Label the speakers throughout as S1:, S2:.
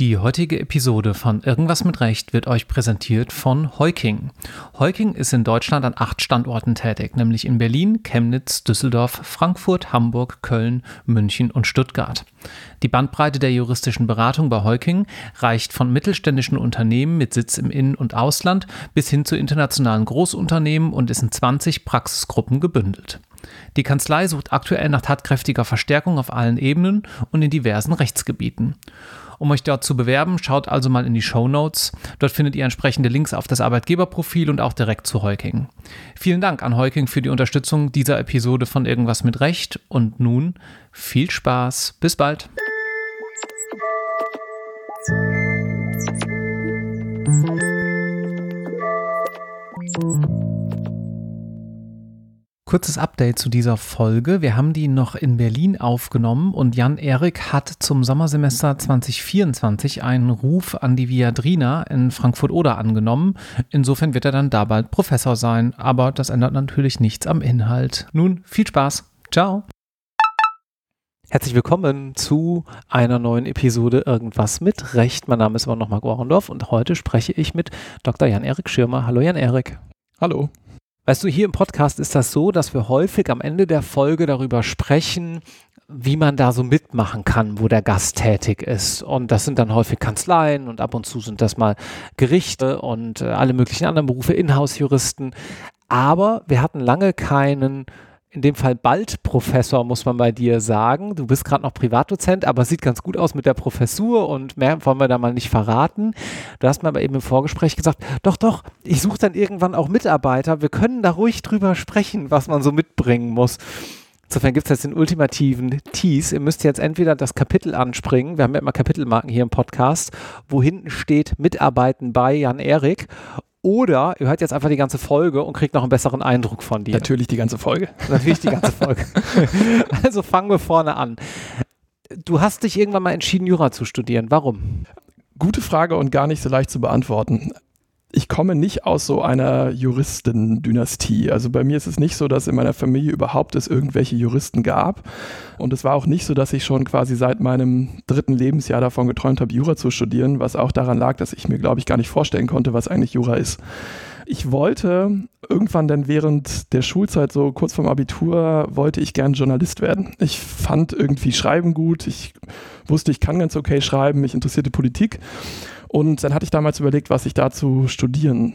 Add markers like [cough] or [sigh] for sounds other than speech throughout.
S1: Die heutige Episode von Irgendwas mit Recht wird euch präsentiert von Heuking. Heuking ist in Deutschland an acht Standorten tätig, nämlich in Berlin, Chemnitz, Düsseldorf, Frankfurt, Hamburg, Köln, München und Stuttgart. Die Bandbreite der juristischen Beratung bei Heuking reicht von mittelständischen Unternehmen mit Sitz im In- und Ausland bis hin zu internationalen Großunternehmen und ist in 20 Praxisgruppen gebündelt. Die Kanzlei sucht aktuell nach tatkräftiger Verstärkung auf allen Ebenen und in diversen Rechtsgebieten. Um euch dort zu bewerben, schaut also mal in die Show Notes. Dort findet ihr entsprechende Links auf das Arbeitgeberprofil und auch direkt zu Heuking. Vielen Dank an Heuking für die Unterstützung dieser Episode von Irgendwas mit Recht und nun viel Spaß. Bis bald. Kurzes Update zu dieser Folge. Wir haben die noch in Berlin aufgenommen und Jan Erik hat zum Sommersemester 2024 einen Ruf an die Viadrina in Frankfurt-Oder angenommen. Insofern wird er dann da bald Professor sein, aber das ändert natürlich nichts am Inhalt. Nun, viel Spaß. Ciao. Herzlich willkommen zu einer neuen Episode Irgendwas mit Recht. Mein Name ist immer noch Marc Ohrendorf und heute spreche ich mit Dr. Jan-Erik Schirmer. Hallo Jan-Erik.
S2: Hallo.
S1: Weißt du, hier im Podcast ist das so, dass wir häufig am Ende der Folge darüber sprechen, wie man da so mitmachen kann, wo der Gast tätig ist. Und das sind dann häufig Kanzleien und ab und zu sind das mal Gerichte und äh, alle möglichen anderen Berufe, Inhouse-Juristen. Aber wir hatten lange keinen in dem Fall bald Professor, muss man bei dir sagen. Du bist gerade noch Privatdozent, aber sieht ganz gut aus mit der Professur und mehr wollen wir da mal nicht verraten. Du hast mir aber eben im Vorgespräch gesagt, doch, doch, ich suche dann irgendwann auch Mitarbeiter. Wir können da ruhig drüber sprechen, was man so mitbringen muss. Insofern gibt es jetzt den ultimativen Tease. Ihr müsst jetzt entweder das Kapitel anspringen, wir haben ja immer Kapitelmarken hier im Podcast, wo hinten steht Mitarbeiten bei Jan Erik oder ihr hört jetzt einfach die ganze Folge und kriegt noch einen besseren Eindruck von dir.
S2: Natürlich die ganze Folge.
S1: Natürlich die ganze [laughs] Folge. also fangen wir vorne an. Du hast dich irgendwann mal entschieden, Jura zu studieren. Warum?
S2: Gute Frage und gar nicht so leicht zu beantworten ich komme nicht aus so einer Juristendynastie. Also bei mir ist es nicht so, dass in meiner Familie überhaupt es irgendwelche Juristen gab. Und es war auch nicht so, dass ich schon quasi seit meinem dritten Lebensjahr davon geträumt habe, Jura zu studieren, was auch daran lag, dass ich mir, glaube ich, gar nicht vorstellen konnte, was eigentlich Jura ist. Ich wollte irgendwann dann während der Schulzeit, so kurz vorm Abitur, wollte ich gern Journalist werden. Ich fand irgendwie Schreiben gut. Ich wusste, ich kann ganz okay schreiben. Mich interessierte Politik. Und dann hatte ich damals überlegt, was ich dazu studieren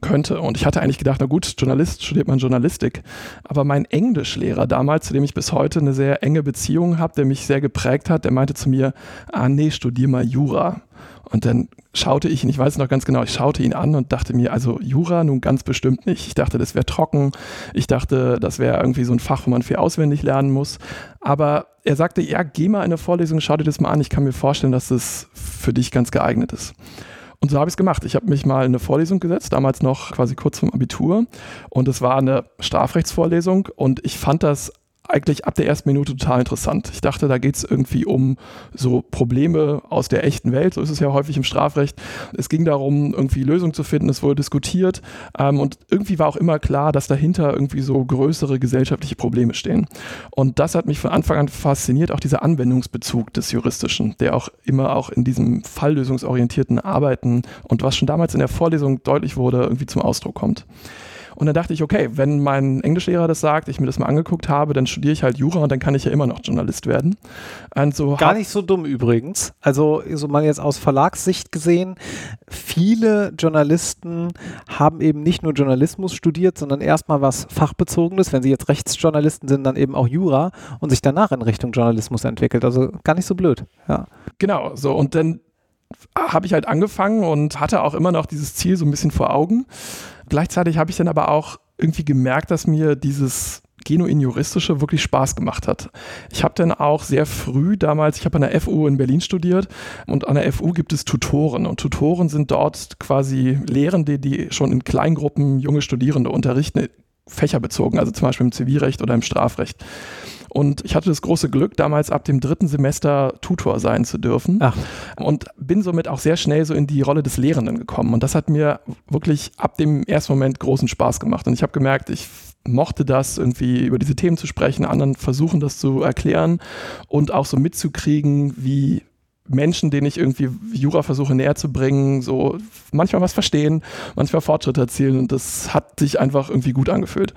S2: könnte. Und ich hatte eigentlich gedacht, na gut, Journalist studiert man Journalistik. Aber mein Englischlehrer damals, zu dem ich bis heute eine sehr enge Beziehung habe, der mich sehr geprägt hat, der meinte zu mir, ah nee, studier mal Jura. Und dann schaute ich ihn, ich weiß noch ganz genau, ich schaute ihn an und dachte mir, also Jura nun ganz bestimmt nicht. Ich dachte, das wäre trocken. Ich dachte, das wäre irgendwie so ein Fach, wo man viel auswendig lernen muss. Aber er sagte, ja, geh mal in eine Vorlesung, schau dir das mal an. Ich kann mir vorstellen, dass das für dich ganz geeignet ist. Und so habe ich es gemacht. Ich habe mich mal in eine Vorlesung gesetzt, damals noch quasi kurz vom Abitur. Und es war eine Strafrechtsvorlesung und ich fand das eigentlich ab der ersten Minute total interessant. Ich dachte, da geht es irgendwie um so Probleme aus der echten Welt, so ist es ja häufig im Strafrecht. Es ging darum, irgendwie Lösungen zu finden, es wurde diskutiert ähm, und irgendwie war auch immer klar, dass dahinter irgendwie so größere gesellschaftliche Probleme stehen. Und das hat mich von Anfang an fasziniert, auch dieser Anwendungsbezug des Juristischen, der auch immer auch in diesem falllösungsorientierten Arbeiten und was schon damals in der Vorlesung deutlich wurde, irgendwie zum Ausdruck kommt. Und dann dachte ich, okay, wenn mein Englischlehrer das sagt, ich mir das mal angeguckt habe, dann studiere ich halt Jura und dann kann ich ja immer noch Journalist werden.
S1: Und so Gar nicht so dumm übrigens. Also so mal jetzt aus Verlagssicht gesehen, viele Journalisten haben eben nicht nur Journalismus studiert, sondern erstmal was Fachbezogenes. Wenn sie jetzt Rechtsjournalisten sind, dann eben auch Jura und sich danach in Richtung Journalismus entwickelt. Also gar nicht so blöd. Ja.
S2: Genau, so und dann habe ich halt angefangen und hatte auch immer noch dieses Ziel so ein bisschen vor Augen. Gleichzeitig habe ich dann aber auch irgendwie gemerkt, dass mir dieses genuin juristische wirklich Spaß gemacht hat. Ich habe dann auch sehr früh damals, ich habe an der FU in Berlin studiert und an der FU gibt es Tutoren und Tutoren sind dort quasi Lehrende, die schon in Kleingruppen junge Studierende unterrichten, fächerbezogen, also zum Beispiel im Zivilrecht oder im Strafrecht. Und ich hatte das große Glück, damals ab dem dritten Semester Tutor sein zu dürfen. Ach. Und bin somit auch sehr schnell so in die Rolle des Lehrenden gekommen. Und das hat mir wirklich ab dem ersten Moment großen Spaß gemacht. Und ich habe gemerkt, ich mochte das, irgendwie über diese Themen zu sprechen, anderen versuchen, das zu erklären und auch so mitzukriegen, wie Menschen, denen ich irgendwie Jura versuche näher zu bringen, so manchmal was verstehen, manchmal Fortschritte erzielen und das hat sich einfach irgendwie gut angefühlt.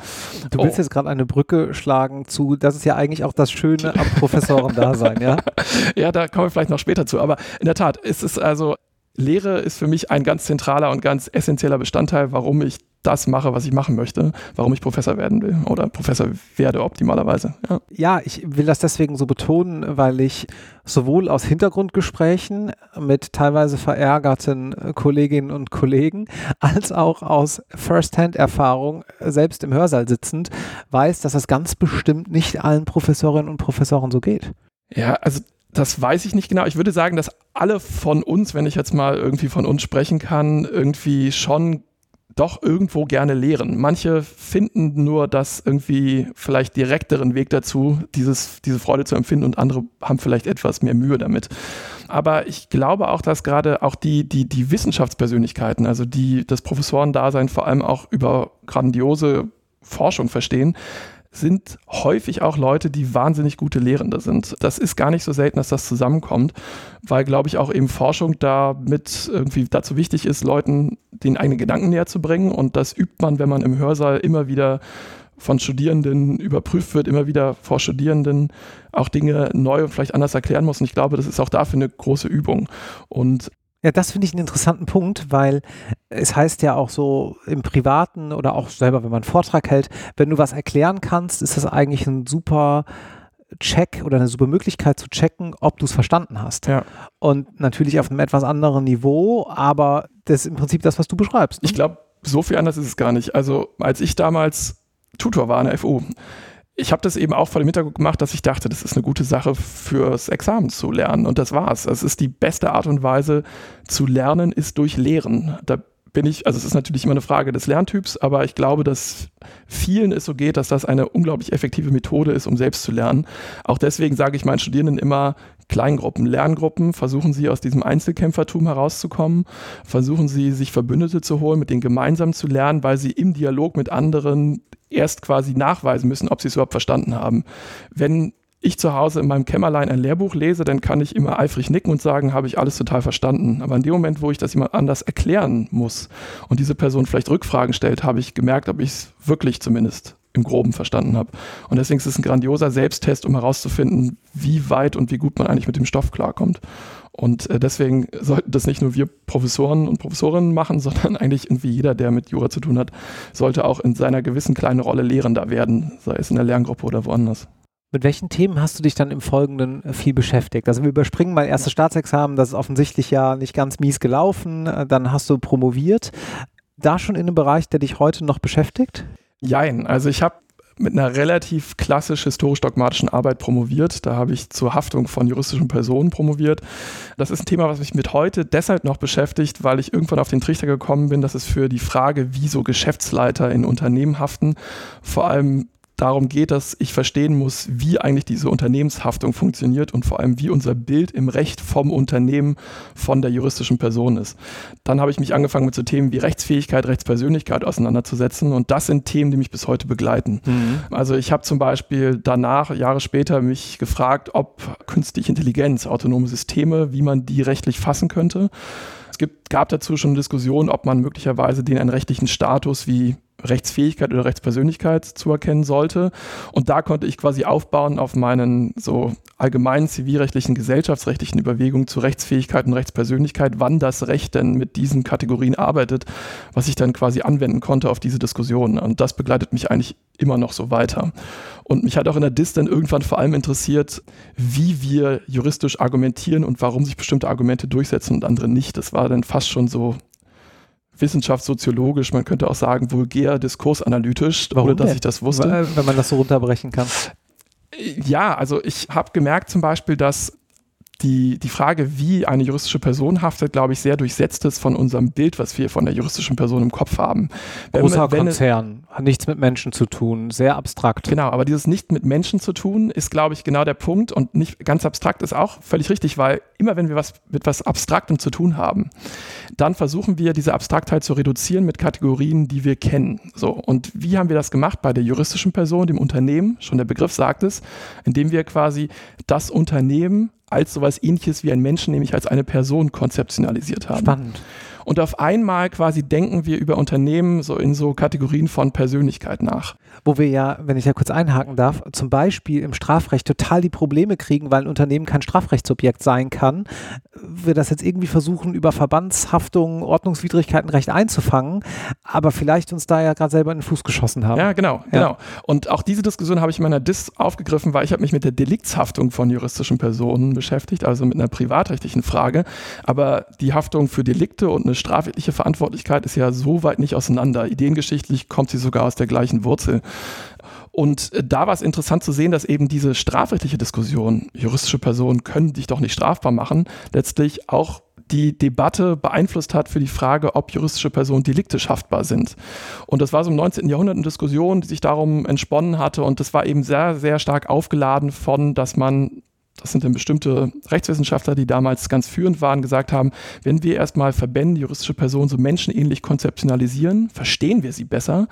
S1: Du willst oh. jetzt gerade eine Brücke schlagen zu, das ist ja eigentlich auch das Schöne am Professorendasein, ja? [laughs]
S2: ja, da kommen wir vielleicht noch später zu, aber in der Tat ist es also Lehre ist für mich ein ganz zentraler und ganz essentieller Bestandteil, warum ich das mache, was ich machen möchte, warum ich Professor werden will oder Professor werde optimalerweise.
S1: Ja. ja, ich will das deswegen so betonen, weil ich sowohl aus Hintergrundgesprächen mit teilweise verärgerten Kolleginnen und Kollegen als auch aus First-Hand-Erfahrung, selbst im Hörsaal sitzend, weiß, dass das ganz bestimmt nicht allen Professorinnen und Professoren so geht.
S2: Ja, also das weiß ich nicht genau. Ich würde sagen, dass alle von uns, wenn ich jetzt mal irgendwie von uns sprechen kann, irgendwie schon doch irgendwo gerne lehren. Manche finden nur das irgendwie vielleicht direkteren Weg dazu, dieses, diese Freude zu empfinden und andere haben vielleicht etwas mehr Mühe damit. Aber ich glaube auch, dass gerade auch die, die, die Wissenschaftspersönlichkeiten, also die das Professorendasein vor allem auch über grandiose Forschung verstehen, sind häufig auch Leute, die wahnsinnig gute Lehrende sind. Das ist gar nicht so selten, dass das zusammenkommt, weil, glaube ich, auch eben Forschung da mit irgendwie dazu wichtig ist, Leuten den eigenen Gedanken näher zu bringen. Und das übt man, wenn man im Hörsaal immer wieder von Studierenden überprüft wird, immer wieder vor Studierenden auch Dinge neu und vielleicht anders erklären muss. Und ich glaube, das ist auch dafür eine große Übung. Und
S1: ja, das finde ich einen interessanten Punkt, weil es heißt ja auch so im Privaten oder auch selber, wenn man einen Vortrag hält, wenn du was erklären kannst, ist das eigentlich ein super Check oder eine super Möglichkeit zu checken, ob du es verstanden hast. Ja. Und natürlich auf einem etwas anderen Niveau, aber das ist im Prinzip das, was du beschreibst.
S2: Ne? Ich glaube, so viel anders ist es gar nicht. Also als ich damals Tutor war an der FU, ich habe das eben auch vor dem Hintergrund gemacht, dass ich dachte, das ist eine gute Sache fürs Examen zu lernen. Und das war's. Es ist die beste Art und Weise zu lernen, ist durch Lehren. Da bin ich, also es ist natürlich immer eine Frage des Lerntyps, aber ich glaube, dass vielen es so geht, dass das eine unglaublich effektive Methode ist, um selbst zu lernen. Auch deswegen sage ich meinen Studierenden immer, Kleingruppen, Lerngruppen, versuchen sie aus diesem Einzelkämpfertum herauszukommen, versuchen sie sich Verbündete zu holen, mit denen gemeinsam zu lernen, weil sie im Dialog mit anderen erst quasi nachweisen müssen, ob sie es überhaupt verstanden haben. Wenn ich zu Hause in meinem Kämmerlein ein Lehrbuch lese, dann kann ich immer eifrig nicken und sagen, habe ich alles total verstanden. Aber in dem Moment, wo ich das jemand anders erklären muss und diese Person vielleicht Rückfragen stellt, habe ich gemerkt, ob ich es wirklich zumindest im Groben verstanden habe. Und deswegen ist es ein grandioser Selbsttest, um herauszufinden, wie weit und wie gut man eigentlich mit dem Stoff klarkommt. Und äh, deswegen sollten das nicht nur wir Professoren und Professorinnen machen, [laughs] sondern eigentlich irgendwie jeder, der mit Jura zu tun hat, sollte auch in seiner gewissen kleinen Rolle Lehrender werden, sei es in der Lerngruppe oder woanders.
S1: Mit welchen Themen hast du dich dann im Folgenden äh, viel beschäftigt? Also wir überspringen mal erstes Staatsexamen, das ist offensichtlich ja nicht ganz mies gelaufen. Äh, dann hast du promoviert. Da schon in einem Bereich, der dich heute noch beschäftigt?
S2: Jein, also ich habe mit einer relativ klassisch historisch-dogmatischen Arbeit promoviert. Da habe ich zur Haftung von juristischen Personen promoviert. Das ist ein Thema, was mich mit heute deshalb noch beschäftigt, weil ich irgendwann auf den Trichter gekommen bin, dass es für die Frage, wie so Geschäftsleiter in Unternehmen haften, vor allem darum geht, dass ich verstehen muss, wie eigentlich diese Unternehmenshaftung funktioniert und vor allem, wie unser Bild im Recht vom Unternehmen von der juristischen Person ist. Dann habe ich mich angefangen mit so Themen wie Rechtsfähigkeit, Rechtspersönlichkeit auseinanderzusetzen und das sind Themen, die mich bis heute begleiten. Mhm. Also ich habe zum Beispiel danach, Jahre später, mich gefragt, ob künstliche Intelligenz, autonome Systeme, wie man die rechtlich fassen könnte. Es gibt, gab dazu schon Diskussionen, ob man möglicherweise den einen rechtlichen Status wie Rechtsfähigkeit oder Rechtspersönlichkeit zuerkennen sollte. Und da konnte ich quasi aufbauen auf meinen so allgemeinen zivilrechtlichen, gesellschaftsrechtlichen Überlegungen zu Rechtsfähigkeit und Rechtspersönlichkeit, wann das Recht denn mit diesen Kategorien arbeitet, was ich dann quasi anwenden konnte auf diese Diskussion. Und das begleitet mich eigentlich immer noch so weiter. Und mich hat auch in der DIS dann irgendwann vor allem interessiert, wie wir juristisch argumentieren und warum sich bestimmte Argumente durchsetzen und andere nicht. Das war dann fast schon so wissenschaftssoziologisch, man könnte auch sagen vulgär diskursanalytisch,
S1: Warum ohne dass denn? ich das wusste. Wenn man das so runterbrechen kann.
S2: Ja, also ich habe gemerkt zum Beispiel, dass die, die Frage, wie eine juristische Person haftet, glaube ich, sehr durchsetzt ist von unserem Bild, was wir von der juristischen Person im Kopf haben.
S1: Großer wenn, Konzern, hat nichts mit Menschen zu tun, sehr abstrakt.
S2: Genau, aber dieses nicht mit Menschen zu tun, ist, glaube ich, genau der Punkt und nicht ganz abstrakt ist auch völlig richtig, weil immer wenn wir was mit was Abstraktem zu tun haben, dann versuchen wir, diese Abstraktheit zu reduzieren mit Kategorien, die wir kennen. So, und wie haben wir das gemacht bei der juristischen Person, dem Unternehmen? Schon der Begriff sagt es, indem wir quasi das Unternehmen als sowas ähnliches wie ein Menschen, nämlich als eine Person konzeptionalisiert haben.
S1: Spannend.
S2: Und auf einmal quasi denken wir über Unternehmen so in so Kategorien von Persönlichkeit nach.
S1: Wo wir ja, wenn ich da kurz einhaken darf, zum Beispiel im Strafrecht total die Probleme kriegen, weil ein Unternehmen kein Strafrechtsobjekt sein kann. Wir das jetzt irgendwie versuchen, über Verbandshaftung, Ordnungswidrigkeiten recht einzufangen, aber vielleicht uns da ja gerade selber in den Fuß geschossen haben.
S2: Ja, genau, ja. genau. Und auch diese Diskussion habe ich in meiner DIS aufgegriffen, weil ich habe mich mit der Deliktshaftung von juristischen Personen beschäftigt, also mit einer privatrechtlichen Frage. Aber die Haftung für Delikte und eine strafrechtliche Verantwortlichkeit ist ja so weit nicht auseinander. Ideengeschichtlich kommt sie sogar aus der gleichen Wurzel. Und äh, da war es interessant zu sehen, dass eben diese strafrechtliche Diskussion, juristische Personen können dich doch nicht strafbar machen, letztlich auch die Debatte beeinflusst hat für die Frage, ob juristische Personen deliktisch haftbar sind. Und das war so im 19. Jahrhundert eine Diskussion, die sich darum entsponnen hatte und das war eben sehr, sehr stark aufgeladen von, dass man das sind dann bestimmte Rechtswissenschaftler, die damals ganz führend waren, gesagt haben, wenn wir erstmal Verbände, juristische Personen so menschenähnlich konzeptionalisieren, verstehen wir sie besser.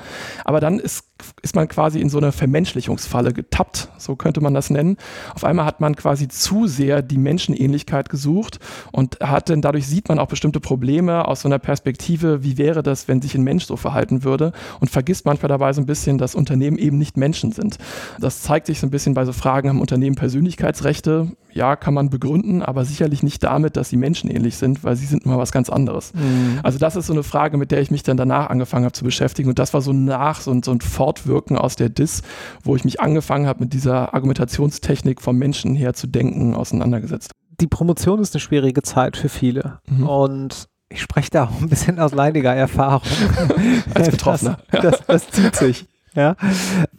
S2: Aber dann ist, ist man quasi in so eine Vermenschlichungsfalle getappt, so könnte man das nennen. Auf einmal hat man quasi zu sehr die Menschenähnlichkeit gesucht und hat dann dadurch sieht man auch bestimmte Probleme aus so einer Perspektive, wie wäre das, wenn sich ein Mensch so verhalten würde und vergisst manchmal dabei so ein bisschen, dass Unternehmen eben nicht Menschen sind. Das zeigt sich so ein bisschen bei so Fragen, haben Unternehmen Persönlichkeitsrechte? Ja, kann man begründen, aber sicherlich nicht damit, dass sie menschenähnlich sind, weil sie sind immer was ganz anderes. Mhm. Also das ist so eine Frage, mit der ich mich dann danach angefangen habe zu beschäftigen. Und das war so nach, so, so ein Fortwirken aus der DIS, wo ich mich angefangen habe, mit dieser Argumentationstechnik vom Menschen her zu denken, auseinandergesetzt.
S1: Die Promotion ist eine schwierige Zeit für viele. Mhm. Und ich spreche da auch ein bisschen aus leidiger Erfahrung. [laughs]
S2: Als Betroffener.
S1: Das, das, das zieht sich. Ja.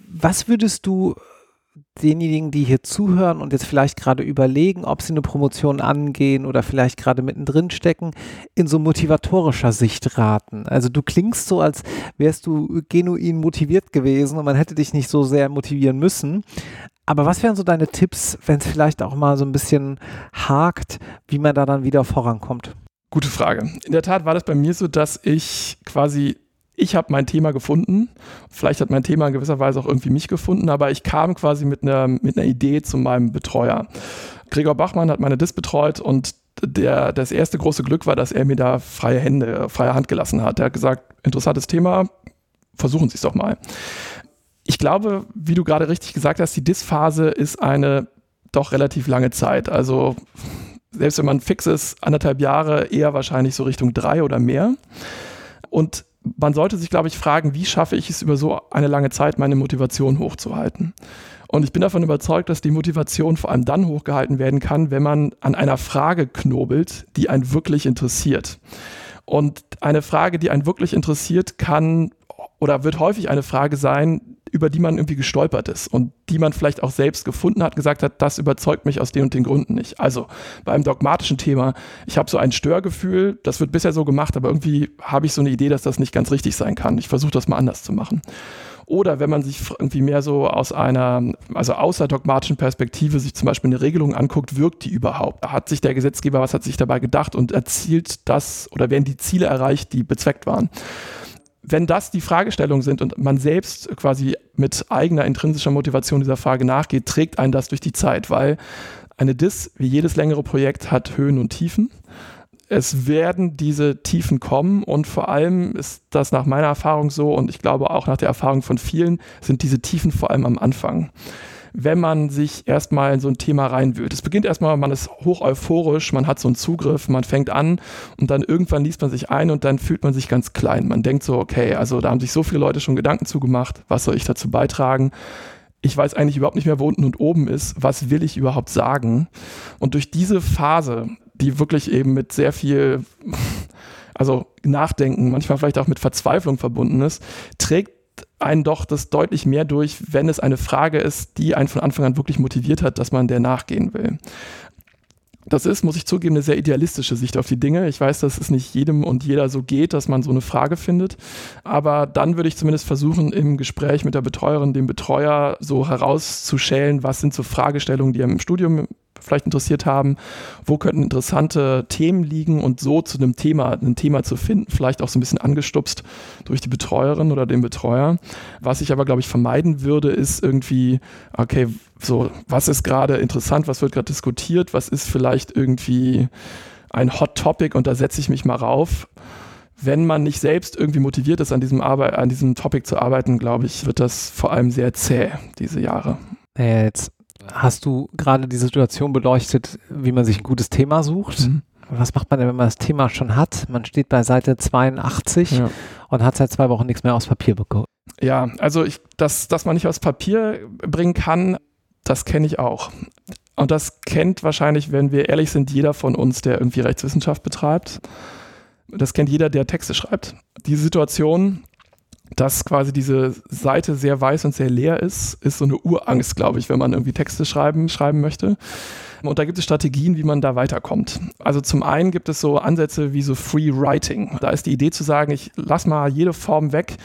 S1: Was würdest du denjenigen, die hier zuhören und jetzt vielleicht gerade überlegen, ob sie eine Promotion angehen oder vielleicht gerade mittendrin stecken, in so motivatorischer Sicht raten? Also du klingst so, als wärst du genuin motiviert gewesen und man hätte dich nicht so sehr motivieren müssen. Aber was wären so deine Tipps, wenn es vielleicht auch mal so ein bisschen hakt, wie man da dann wieder vorankommt?
S2: Gute Frage. In der Tat war das bei mir so, dass ich quasi ich habe mein Thema gefunden. Vielleicht hat mein Thema in gewisser Weise auch irgendwie mich gefunden, aber ich kam quasi mit einer, mit einer Idee zu meinem Betreuer. Gregor Bachmann hat meine Dis betreut und der, das erste große Glück war, dass er mir da freie Hände, freie Hand gelassen hat. Er hat gesagt, interessantes Thema, versuchen Sie es doch mal. Ich glaube, wie du gerade richtig gesagt hast, die Dis-Phase ist eine doch relativ lange Zeit. Also selbst wenn man fix ist, anderthalb Jahre, eher wahrscheinlich so Richtung drei oder mehr. Und man sollte sich, glaube ich, fragen, wie schaffe ich es über so eine lange Zeit, meine Motivation hochzuhalten. Und ich bin davon überzeugt, dass die Motivation vor allem dann hochgehalten werden kann, wenn man an einer Frage knobelt, die einen wirklich interessiert. Und eine Frage, die einen wirklich interessiert, kann oder wird häufig eine Frage sein, über die man irgendwie gestolpert ist und die man vielleicht auch selbst gefunden hat, gesagt hat, das überzeugt mich aus den und den Gründen nicht. Also beim dogmatischen Thema, ich habe so ein Störgefühl, das wird bisher so gemacht, aber irgendwie habe ich so eine Idee, dass das nicht ganz richtig sein kann. Ich versuche das mal anders zu machen. Oder wenn man sich irgendwie mehr so aus einer, also außer dogmatischen Perspektive sich zum Beispiel eine Regelung anguckt, wirkt die überhaupt? Hat sich der Gesetzgeber, was hat sich dabei gedacht und erzielt das oder werden die Ziele erreicht, die bezweckt waren? Wenn das die Fragestellungen sind und man selbst quasi mit eigener intrinsischer Motivation dieser Frage nachgeht, trägt einen das durch die Zeit, weil eine DIS, wie jedes längere Projekt, hat Höhen und Tiefen. Es werden diese Tiefen kommen und vor allem ist das nach meiner Erfahrung so und ich glaube auch nach der Erfahrung von vielen, sind diese Tiefen vor allem am Anfang wenn man sich erstmal in so ein Thema reinwühlt. Es beginnt erstmal, man ist hoch euphorisch, man hat so einen Zugriff, man fängt an und dann irgendwann liest man sich ein und dann fühlt man sich ganz klein. Man denkt so, okay, also da haben sich so viele Leute schon Gedanken zugemacht, was soll ich dazu beitragen? ich weiß eigentlich überhaupt nicht mehr, wo unten und oben ist. Was will ich überhaupt sagen? Und durch diese Phase, die wirklich eben mit sehr viel, [laughs] also Nachdenken, manchmal vielleicht auch mit Verzweiflung verbunden ist, trägt einen doch das deutlich mehr durch, wenn es eine Frage ist, die einen von Anfang an wirklich motiviert hat, dass man der nachgehen will. Das ist, muss ich zugeben, eine sehr idealistische Sicht auf die Dinge. Ich weiß, dass es nicht jedem und jeder so geht, dass man so eine Frage findet. Aber dann würde ich zumindest versuchen, im Gespräch mit der Betreuerin, dem Betreuer so herauszuschälen, was sind so Fragestellungen, die einem im Studium vielleicht interessiert haben, wo könnten interessante Themen liegen und so zu einem Thema, ein Thema zu finden, vielleicht auch so ein bisschen angestupst durch die Betreuerin oder den Betreuer. Was ich aber, glaube ich, vermeiden würde, ist irgendwie, okay, so, was ist gerade interessant, was wird gerade diskutiert, was ist vielleicht irgendwie ein Hot Topic und da setze ich mich mal rauf wenn man nicht selbst irgendwie motiviert ist, an diesem, Arbeit, an diesem Topic zu arbeiten, glaube ich, wird das vor allem sehr zäh, diese Jahre.
S1: Äh, jetzt hast du gerade die Situation beleuchtet, wie man sich ein gutes Thema sucht. Mhm. Was macht man denn, wenn man das Thema schon hat? Man steht bei Seite 82 ja. und hat seit zwei Wochen nichts mehr aus Papier bekommen.
S2: Ja, also ich, dass, dass man nicht aus Papier bringen kann, das kenne ich auch. Und das kennt wahrscheinlich, wenn wir ehrlich sind, jeder von uns, der irgendwie Rechtswissenschaft betreibt. Das kennt jeder, der Texte schreibt. Die Situation, dass quasi diese Seite sehr weiß und sehr leer ist, ist so eine Urangst, glaube ich, wenn man irgendwie Texte schreiben, schreiben möchte. Und da gibt es Strategien, wie man da weiterkommt. Also zum einen gibt es so Ansätze wie so Free Writing. Da ist die Idee zu sagen, ich lasse mal jede Form weg,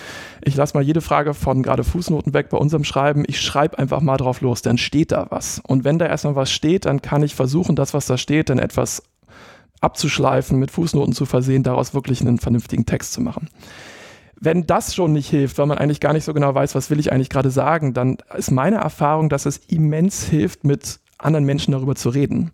S2: ich lasse mal jede Frage von gerade Fußnoten weg bei unserem Schreiben, ich schreibe einfach mal drauf los, dann steht da was. Und wenn da erstmal was steht, dann kann ich versuchen, das, was da steht, dann etwas abzuschleifen, mit Fußnoten zu versehen, daraus wirklich einen vernünftigen Text zu machen. Wenn das schon nicht hilft, weil man eigentlich gar nicht so genau weiß, was will ich eigentlich gerade sagen, dann ist meine Erfahrung, dass es immens hilft, mit anderen Menschen darüber zu reden.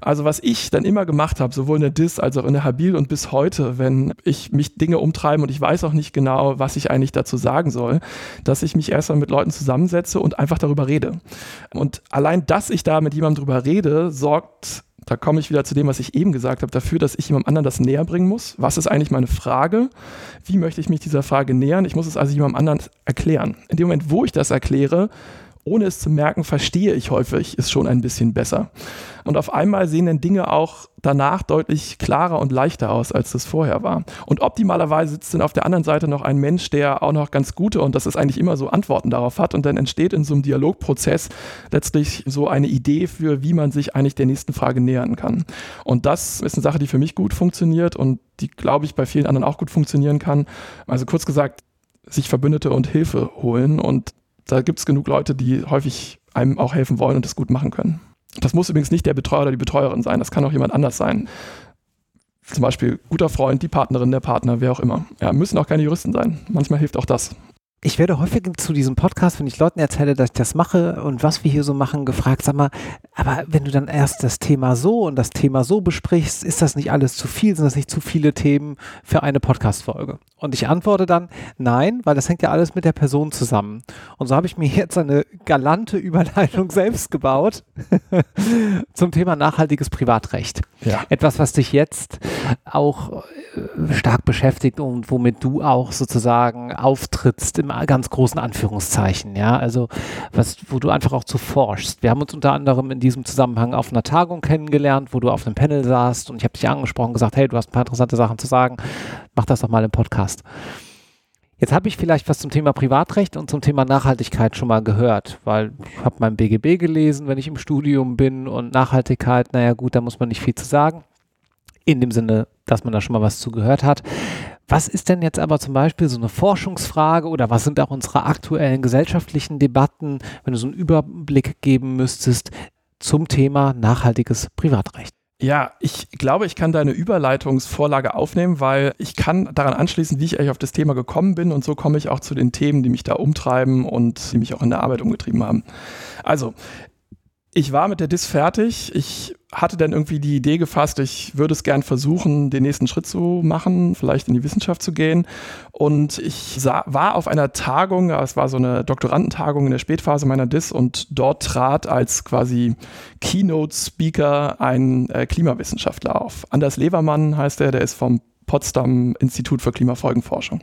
S2: Also was ich dann immer gemacht habe, sowohl in der DIS als auch in der Habil und bis heute, wenn ich mich Dinge umtreibe und ich weiß auch nicht genau, was ich eigentlich dazu sagen soll, dass ich mich erstmal mit Leuten zusammensetze und einfach darüber rede. Und allein, dass ich da mit jemandem drüber rede, sorgt da komme ich wieder zu dem, was ich eben gesagt habe, dafür, dass ich jemandem anderen das näher bringen muss. Was ist eigentlich meine Frage? Wie möchte ich mich dieser Frage nähern? Ich muss es also jemandem anderen erklären. In dem Moment, wo ich das erkläre, ohne es zu merken, verstehe ich häufig es schon ein bisschen besser. Und auf einmal sehen dann Dinge auch danach deutlich klarer und leichter aus, als das vorher war. Und optimalerweise sitzt dann auf der anderen Seite noch ein Mensch, der auch noch ganz gute, und das ist eigentlich immer so, Antworten darauf hat. Und dann entsteht in so einem Dialogprozess letztlich so eine Idee für, wie man sich eigentlich der nächsten Frage nähern kann. Und das ist eine Sache, die für mich gut funktioniert und die, glaube ich, bei vielen anderen auch gut funktionieren kann. Also kurz gesagt, sich Verbündete und Hilfe holen und da gibt es genug Leute, die häufig einem auch helfen wollen und das gut machen können. Das muss übrigens nicht der Betreuer oder die Betreuerin sein, das kann auch jemand anders sein. Zum Beispiel guter Freund, die Partnerin, der Partner, wer auch immer. Ja, müssen auch keine Juristen sein. Manchmal hilft auch das.
S1: Ich werde häufig zu diesem Podcast, wenn ich Leuten erzähle, dass ich das mache und was wir hier so machen, gefragt, sag mal, aber wenn du dann erst das Thema so und das Thema so besprichst, ist das nicht alles zu viel? Sind das nicht zu viele Themen für eine Podcast-Folge? Und ich antworte dann, nein, weil das hängt ja alles mit der Person zusammen. Und so habe ich mir jetzt eine galante Überleitung [laughs] selbst gebaut [laughs] zum Thema nachhaltiges Privatrecht. Ja. Etwas, was dich jetzt auch äh, stark beschäftigt und womit du auch sozusagen auftrittst im ganz großen Anführungszeichen, ja, also was, wo du einfach auch zu forschst. Wir haben uns unter anderem in diesem Zusammenhang auf einer Tagung kennengelernt, wo du auf einem Panel saßt und ich habe dich angesprochen, gesagt, hey, du hast ein paar interessante Sachen zu sagen, mach das doch mal im Podcast. Jetzt habe ich vielleicht was zum Thema Privatrecht und zum Thema Nachhaltigkeit schon mal gehört, weil ich habe mein BGB gelesen, wenn ich im Studium bin und Nachhaltigkeit, naja gut, da muss man nicht viel zu sagen. In dem Sinne, dass man da schon mal was zu gehört hat. Was ist denn jetzt aber zum Beispiel so eine Forschungsfrage oder was sind auch unsere aktuellen gesellschaftlichen Debatten, wenn du so einen Überblick geben müsstest zum Thema nachhaltiges Privatrecht?
S2: Ja, ich glaube, ich kann deine Überleitungsvorlage aufnehmen, weil ich kann daran anschließen, wie ich eigentlich auf das Thema gekommen bin und so komme ich auch zu den Themen, die mich da umtreiben und die mich auch in der Arbeit umgetrieben haben. Also, ich war mit der DIS fertig. Ich hatte dann irgendwie die Idee gefasst, ich würde es gern versuchen, den nächsten Schritt zu machen, vielleicht in die Wissenschaft zu gehen. Und ich sah, war auf einer Tagung, es war so eine Doktorandentagung in der Spätphase meiner DIS und dort trat als quasi Keynote-Speaker ein äh, Klimawissenschaftler auf. Anders Levermann heißt er, der ist vom Potsdam Institut für Klimafolgenforschung.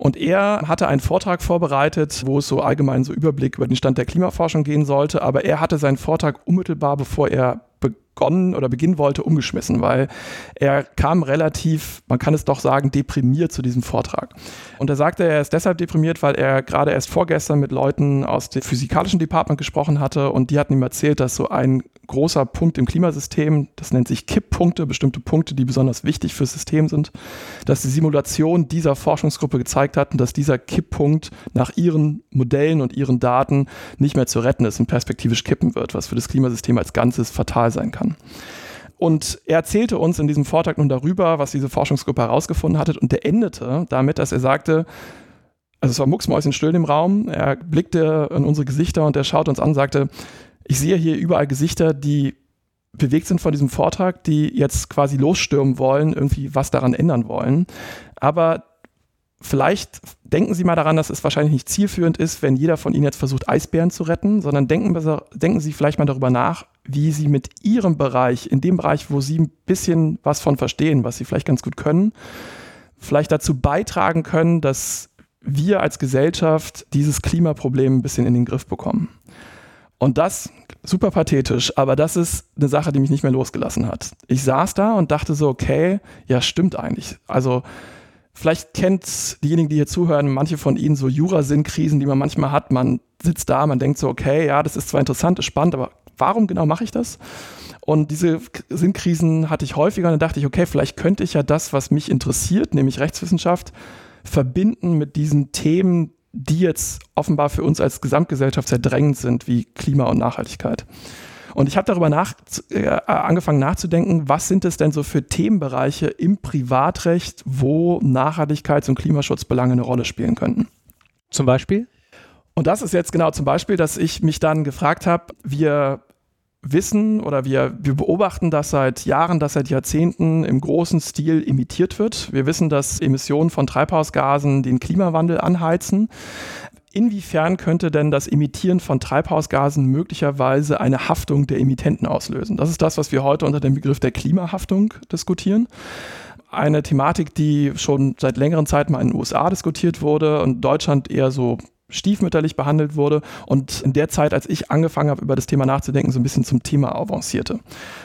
S2: Und er hatte einen Vortrag vorbereitet, wo es so allgemein so Überblick über den Stand der Klimaforschung gehen sollte. Aber er hatte seinen Vortrag unmittelbar, bevor er begonnen oder beginnen wollte, umgeschmissen, weil er kam relativ, man kann es doch sagen, deprimiert zu diesem Vortrag. Und er sagte, er ist deshalb deprimiert, weil er gerade erst vorgestern mit Leuten aus dem physikalischen Department gesprochen hatte und die hatten ihm erzählt, dass so ein großer Punkt im Klimasystem, das nennt sich Kipppunkte, bestimmte Punkte, die besonders wichtig fürs System sind, dass die Simulation dieser Forschungsgruppe gezeigt hat, dass dieser Kipppunkt nach ihren Modellen und ihren Daten nicht mehr zu retten ist und perspektivisch kippen wird, was für das Klimasystem als Ganzes fatal sein kann. Und er erzählte uns in diesem Vortrag nun darüber, was diese Forschungsgruppe herausgefunden hatte. Und der endete damit, dass er sagte, also es war mucksmäuschenstill im Raum, er blickte in unsere Gesichter und er schaute uns an und sagte, ich sehe hier überall Gesichter, die bewegt sind von diesem Vortrag, die jetzt quasi losstürmen wollen, irgendwie was daran ändern wollen. Aber vielleicht denken Sie mal daran, dass es wahrscheinlich nicht zielführend ist, wenn jeder von Ihnen jetzt versucht, Eisbären zu retten, sondern denken, denken Sie vielleicht mal darüber nach, wie Sie mit Ihrem Bereich, in dem Bereich, wo Sie ein bisschen was von verstehen, was Sie vielleicht ganz gut können, vielleicht dazu beitragen können, dass wir als Gesellschaft dieses Klimaproblem ein bisschen in den Griff bekommen. Und das, super pathetisch, aber das ist eine Sache, die mich nicht mehr losgelassen hat. Ich saß da und dachte so, okay, ja, stimmt eigentlich. Also, Vielleicht kennt diejenigen, die hier zuhören, manche von ihnen so Jura-Sinnkrisen, die man manchmal hat. Man sitzt da, man denkt so, okay, ja, das ist zwar interessant, ist spannend, aber warum genau mache ich das? Und diese Sinnkrisen hatte ich häufiger und dann dachte ich, okay, vielleicht könnte ich ja das, was mich interessiert, nämlich Rechtswissenschaft, verbinden mit diesen Themen, die jetzt offenbar für uns als Gesamtgesellschaft sehr drängend sind, wie Klima und Nachhaltigkeit. Und ich habe darüber nach, äh, angefangen nachzudenken, was sind es denn so für Themenbereiche im Privatrecht, wo Nachhaltigkeits- und Klimaschutzbelange eine Rolle spielen könnten.
S1: Zum Beispiel?
S2: Und das ist jetzt genau zum Beispiel, dass ich mich dann gefragt habe, wir wissen oder wir, wir beobachten das seit Jahren, dass seit Jahrzehnten im großen Stil imitiert wird. Wir wissen, dass Emissionen von Treibhausgasen den Klimawandel anheizen. Inwiefern könnte denn das Emittieren von Treibhausgasen möglicherweise eine Haftung der Emittenten auslösen? Das ist das, was wir heute unter dem Begriff der Klimahaftung diskutieren. Eine Thematik, die schon seit längeren Zeit mal in den USA diskutiert wurde und Deutschland eher so stiefmütterlich behandelt wurde und in der Zeit, als ich angefangen habe, über das Thema nachzudenken, so ein bisschen zum Thema avancierte.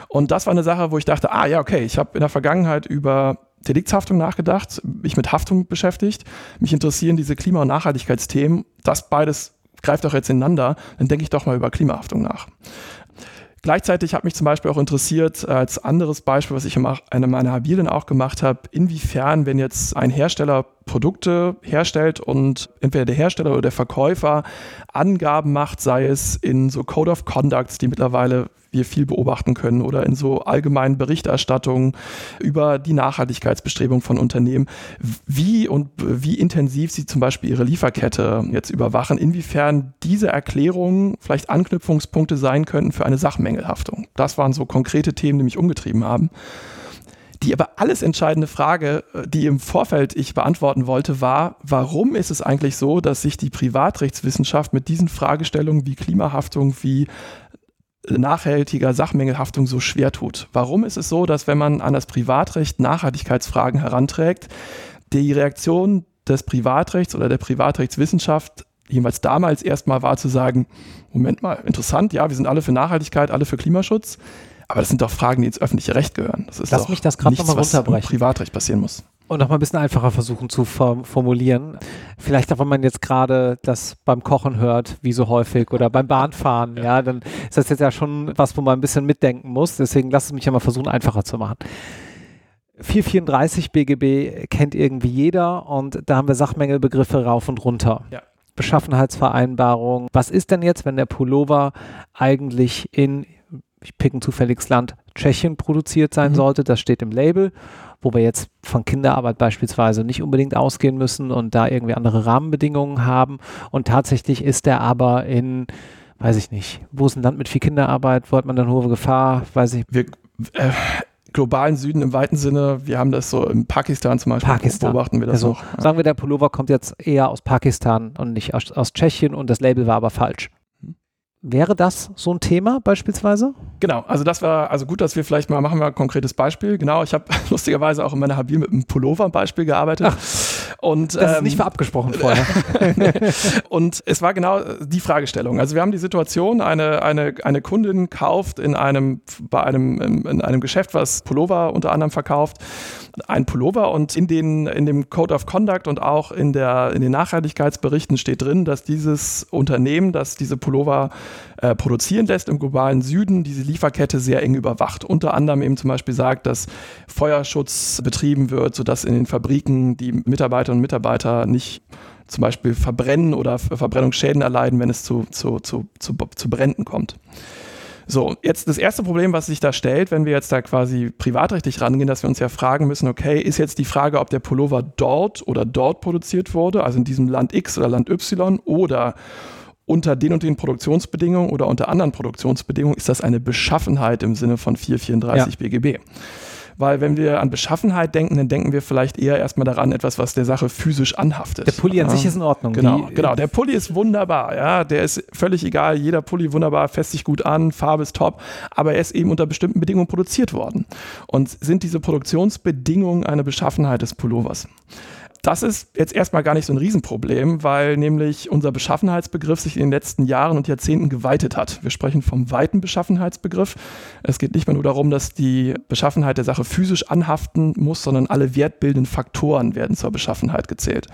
S2: Und das war eine Sache, wo ich dachte, ah ja, okay, ich habe in der Vergangenheit über Deliktshaftung nachgedacht, mich mit Haftung beschäftigt. Mich interessieren diese Klima- und Nachhaltigkeitsthemen. Das beides greift doch jetzt ineinander. Dann denke ich doch mal über Klimahaftung nach. Gleichzeitig hat mich zum Beispiel auch interessiert, als anderes Beispiel, was ich in einem meiner Habilien auch gemacht habe, inwiefern, wenn jetzt ein Hersteller Produkte herstellt und entweder der Hersteller oder der Verkäufer Angaben macht, sei es in so Code of Conducts, die mittlerweile wir viel beobachten können oder in so allgemeinen Berichterstattungen über die Nachhaltigkeitsbestrebung von Unternehmen, wie und wie intensiv sie zum Beispiel ihre Lieferkette jetzt überwachen, inwiefern diese Erklärungen vielleicht Anknüpfungspunkte sein könnten für eine Sachmängelhaftung. Das waren so konkrete Themen, die mich umgetrieben haben. Die aber alles entscheidende Frage, die im Vorfeld ich beantworten wollte, war, warum ist es eigentlich so, dass sich die Privatrechtswissenschaft mit diesen Fragestellungen wie Klimahaftung, wie nachhaltiger Sachmängelhaftung so schwer tut? Warum ist es so, dass wenn man an das Privatrecht Nachhaltigkeitsfragen heranträgt, die Reaktion des Privatrechts oder der Privatrechtswissenschaft jeweils damals erstmal war zu sagen, Moment mal, interessant, ja, wir sind alle für Nachhaltigkeit, alle für Klimaschutz, aber das sind doch Fragen, die ins öffentliche Recht gehören. Das ist
S1: Lass
S2: doch
S1: mich das gerade nochmal runterbrechen.
S2: Was Privatrecht passieren muss.
S1: Und nochmal ein bisschen einfacher versuchen zu formulieren. Vielleicht auch, wenn man jetzt gerade das beim Kochen hört, wie so häufig, oder beim Bahnfahren, ja. ja, dann ist das jetzt ja schon was, wo man ein bisschen mitdenken muss. Deswegen lass es mich ja mal versuchen, einfacher zu machen. 434 BGB kennt irgendwie jeder und da haben wir Sachmängelbegriffe rauf und runter. Ja. Beschaffenheitsvereinbarung. Was ist denn jetzt, wenn der Pullover eigentlich in ich picken zufälliges Land, Tschechien produziert sein mhm. sollte. Das steht im Label, wo wir jetzt von Kinderarbeit beispielsweise nicht unbedingt ausgehen müssen und da irgendwie andere Rahmenbedingungen haben. Und tatsächlich ist der aber in, weiß ich nicht, wo ist ein Land mit viel Kinderarbeit, wo hat man dann hohe Gefahr, weiß ich.
S2: Wir, äh, globalen Süden im weiten Sinne, wir haben das so in Pakistan zum Beispiel,
S1: Pakistan.
S2: beobachten wir das
S1: also,
S2: auch.
S1: Sagen wir, der Pullover kommt jetzt eher aus Pakistan und nicht aus, aus Tschechien und das Label war aber falsch. Wäre das so ein Thema beispielsweise?
S2: Genau, also das war, also gut, dass wir vielleicht mal machen wir ein konkretes Beispiel. Genau, ich habe [laughs] lustigerweise auch in meiner Habil mit einem Pullover-Beispiel gearbeitet. Ach. Und,
S1: das ist nicht für abgesprochen vorher. [laughs]
S2: und es war genau die Fragestellung. Also wir haben die Situation, eine, eine, eine Kundin kauft in einem, bei einem, in einem Geschäft, was Pullover unter anderem verkauft, ein Pullover und in, den, in dem Code of Conduct und auch in, der, in den Nachhaltigkeitsberichten steht drin, dass dieses Unternehmen, das diese Pullover äh, produzieren lässt im globalen Süden, diese Lieferkette sehr eng überwacht. Unter anderem eben zum Beispiel sagt, dass Feuerschutz betrieben wird, sodass in den Fabriken die Mitarbeiterinnen und Mitarbeiter nicht zum Beispiel verbrennen oder Verbrennungsschäden erleiden, wenn es zu, zu, zu, zu, zu Bränden kommt. So, jetzt das erste Problem, was sich da stellt, wenn wir jetzt da quasi privatrechtlich rangehen, dass wir uns ja fragen müssen, okay, ist jetzt die Frage, ob der Pullover dort oder dort produziert wurde, also in diesem Land X oder Land Y oder unter den und den Produktionsbedingungen oder unter anderen Produktionsbedingungen, ist das eine Beschaffenheit im Sinne von 434 ja. BGB. Weil wenn wir an Beschaffenheit denken, dann denken wir vielleicht eher erstmal daran, etwas, was der Sache physisch anhaftet.
S1: Der Pulli an ja. sich ist in Ordnung.
S2: Genau, genau. Der Pulli ist wunderbar, ja. Der ist völlig egal. Jeder Pulli wunderbar, fässt sich gut an, Farbe ist top. Aber er ist eben unter bestimmten Bedingungen produziert worden. Und sind diese Produktionsbedingungen eine Beschaffenheit des Pullovers? Das ist jetzt erstmal gar nicht so ein Riesenproblem, weil nämlich unser Beschaffenheitsbegriff sich in den letzten Jahren und Jahrzehnten geweitet hat. Wir sprechen vom weiten Beschaffenheitsbegriff. Es geht nicht mehr nur darum, dass die Beschaffenheit der Sache physisch anhaften muss, sondern alle wertbildenden Faktoren werden zur Beschaffenheit gezählt.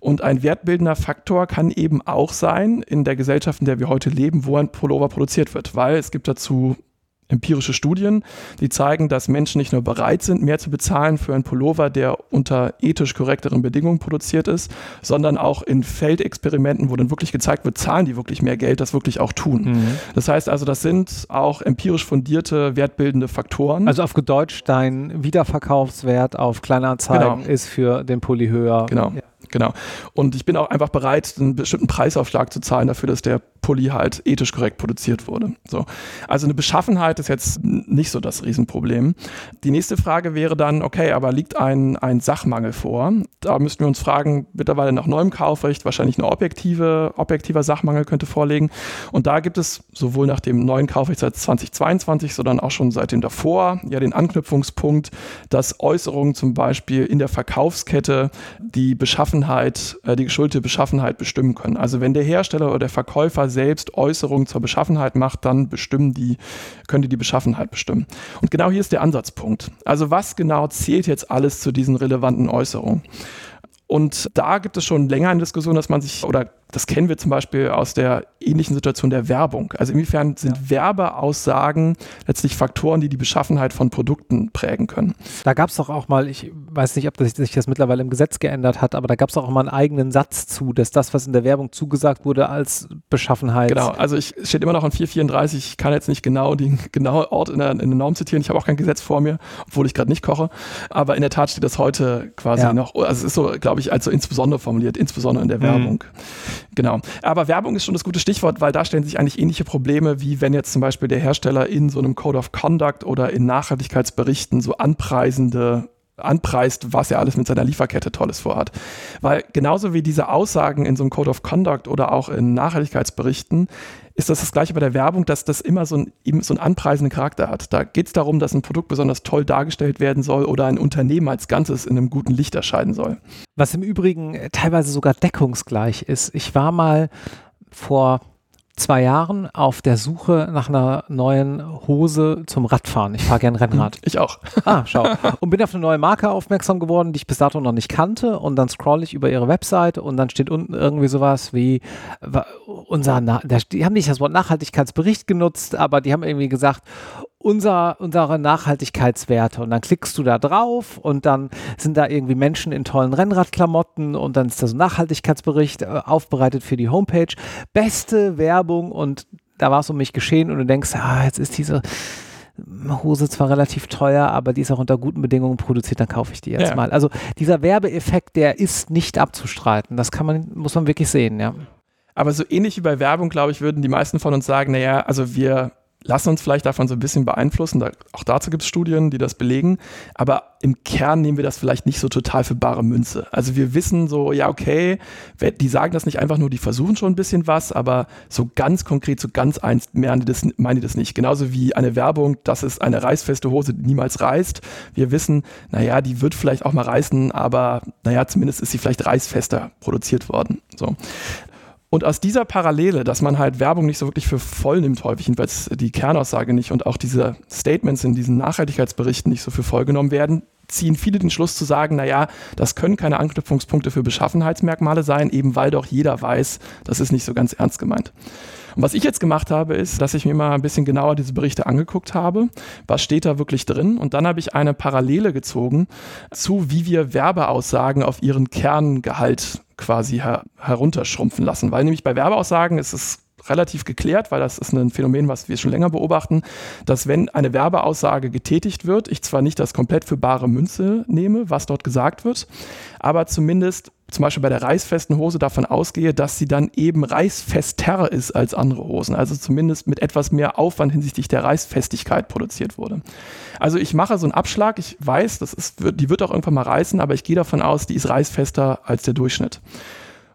S2: Und ein wertbildender Faktor kann eben auch sein in der Gesellschaft, in der wir heute leben, wo ein Pullover produziert wird, weil es gibt dazu empirische Studien, die zeigen, dass Menschen nicht nur bereit sind, mehr zu bezahlen für einen Pullover, der unter ethisch korrekteren Bedingungen produziert ist, sondern auch in Feldexperimenten, wo dann wirklich gezeigt wird, zahlen die wirklich mehr Geld, das wirklich auch tun. Mhm. Das heißt also, das sind auch empirisch fundierte, wertbildende Faktoren.
S1: Also auf Deutsch, dein Wiederverkaufswert auf Kleinanzeigen genau. ist für den Pulli höher.
S2: Genau. Ja. Genau. Und ich bin auch einfach bereit, einen bestimmten Preisaufschlag zu zahlen dafür, dass der Pulli halt ethisch korrekt produziert wurde. So. Also eine Beschaffenheit ist jetzt nicht so das Riesenproblem. Die nächste Frage wäre dann, okay, aber liegt ein, ein Sachmangel vor? Da müssten wir uns fragen, mittlerweile nach neuem Kaufrecht, wahrscheinlich eine objektive, objektiver Sachmangel könnte vorliegen. Und da gibt es sowohl nach dem neuen Kaufrecht seit 2022, sondern auch schon seit dem davor ja den Anknüpfungspunkt, dass Äußerungen zum Beispiel in der Verkaufskette die Beschaffenheit, äh, die geschuldete Beschaffenheit bestimmen können. Also wenn der Hersteller oder der Verkäufer selbst Äußerungen zur Beschaffenheit macht, dann bestimmen die, können die die Beschaffenheit bestimmen. Und genau hier ist der Ansatzpunkt. Also was genau zählt jetzt alles zu diesen relevanten Äußerungen? Und da gibt es schon länger eine Diskussion, dass man sich, oder das kennen wir zum Beispiel aus der ähnlichen Situation der Werbung. Also inwiefern sind ja. Werbeaussagen letztlich Faktoren, die die Beschaffenheit von Produkten prägen können?
S1: Da gab es doch auch mal, ich weiß nicht, ob das, sich das mittlerweile im Gesetz geändert hat, aber da gab es auch mal einen eigenen Satz zu, dass das, was in der Werbung zugesagt wurde, als Beschaffenheit.
S2: Genau, also ich steht immer noch in 434, ich kann jetzt nicht genau den [laughs] genauen Ort in der, in der Norm zitieren, ich habe auch kein Gesetz vor mir, obwohl ich gerade nicht koche, aber in der Tat steht das heute quasi ja. noch, also es ist so, glaube ich, also insbesondere formuliert, insbesondere in der mhm. Werbung. Genau. Aber Werbung ist schon das gute Stichwort, weil da stellen sich eigentlich ähnliche Probleme, wie wenn jetzt zum Beispiel der Hersteller in so einem Code of Conduct oder in Nachhaltigkeitsberichten so anpreisende anpreist, was er alles mit seiner Lieferkette Tolles vorhat. Weil genauso wie diese Aussagen in so einem Code of Conduct oder auch in Nachhaltigkeitsberichten ist das das gleiche bei der Werbung, dass das immer so, ein, eben so einen anpreisenden Charakter hat. Da geht es darum, dass ein Produkt besonders toll dargestellt werden soll oder ein Unternehmen als Ganzes in einem guten Licht erscheinen soll.
S1: Was im Übrigen teilweise sogar deckungsgleich ist. Ich war mal vor zwei Jahren auf der Suche nach einer neuen Hose zum Radfahren. Ich fahre gern Rennrad. Hm,
S2: ich auch. [laughs]
S1: Ah, schau. Und bin auf eine neue Marke aufmerksam geworden, die ich bis dato noch nicht kannte. Und dann scroll ich über ihre Website und dann steht unten irgendwie sowas wie unser, Na die haben nicht das Wort Nachhaltigkeitsbericht genutzt, aber die haben irgendwie gesagt, unser, unsere Nachhaltigkeitswerte. Und dann klickst du da drauf und dann sind da irgendwie Menschen in tollen Rennradklamotten und dann ist da so ein Nachhaltigkeitsbericht äh, aufbereitet für die Homepage. Beste Werbung und da war es um mich geschehen und du denkst, ah, jetzt ist diese Hose zwar relativ teuer, aber die ist auch unter guten Bedingungen produziert, dann kaufe ich die jetzt ja. mal. Also dieser Werbeeffekt, der ist nicht abzustreiten. Das kann man, muss man wirklich sehen, ja.
S2: Aber so ähnlich wie bei Werbung, glaube ich, würden die meisten von uns sagen, naja, also wir lassen uns vielleicht davon so ein bisschen beeinflussen. Da, auch dazu gibt es Studien, die das belegen. Aber im Kern nehmen wir das vielleicht nicht so total für bare Münze. Also wir wissen so, ja, okay, die sagen das nicht einfach nur, die versuchen schon ein bisschen was, aber so ganz konkret, so ganz eins meinen die das, meinen die das nicht. Genauso wie eine Werbung, das ist eine reißfeste Hose, niemals reißt. Wir wissen, naja, die wird vielleicht auch mal reißen, aber naja, zumindest ist sie vielleicht reißfester produziert worden. So. Und aus dieser Parallele, dass man halt Werbung nicht so wirklich für voll nimmt, häufig, jedenfalls die Kernaussage nicht und auch diese Statements in diesen Nachhaltigkeitsberichten nicht so für voll genommen werden, ziehen viele den Schluss zu sagen, naja, das können keine Anknüpfungspunkte für Beschaffenheitsmerkmale sein, eben weil doch jeder weiß, das ist nicht so ganz ernst gemeint. Und was ich jetzt gemacht habe, ist, dass ich mir mal ein bisschen genauer diese Berichte angeguckt habe. Was steht da wirklich drin? Und dann habe ich eine Parallele gezogen zu, wie wir Werbeaussagen auf ihren Kerngehalt quasi her herunterschrumpfen lassen. Weil nämlich bei Werbeaussagen ist es relativ geklärt, weil das ist ein Phänomen, was wir schon länger beobachten, dass wenn eine Werbeaussage getätigt wird, ich zwar nicht das komplett für bare Münze nehme, was dort gesagt wird, aber zumindest zum Beispiel bei der reißfesten Hose davon ausgehe, dass sie dann eben reißfester ist als andere Hosen. Also zumindest mit etwas mehr Aufwand hinsichtlich der Reißfestigkeit produziert wurde. Also ich mache so einen Abschlag. Ich weiß, das ist, die wird auch irgendwann mal reißen, aber ich gehe davon aus, die ist reißfester als der Durchschnitt.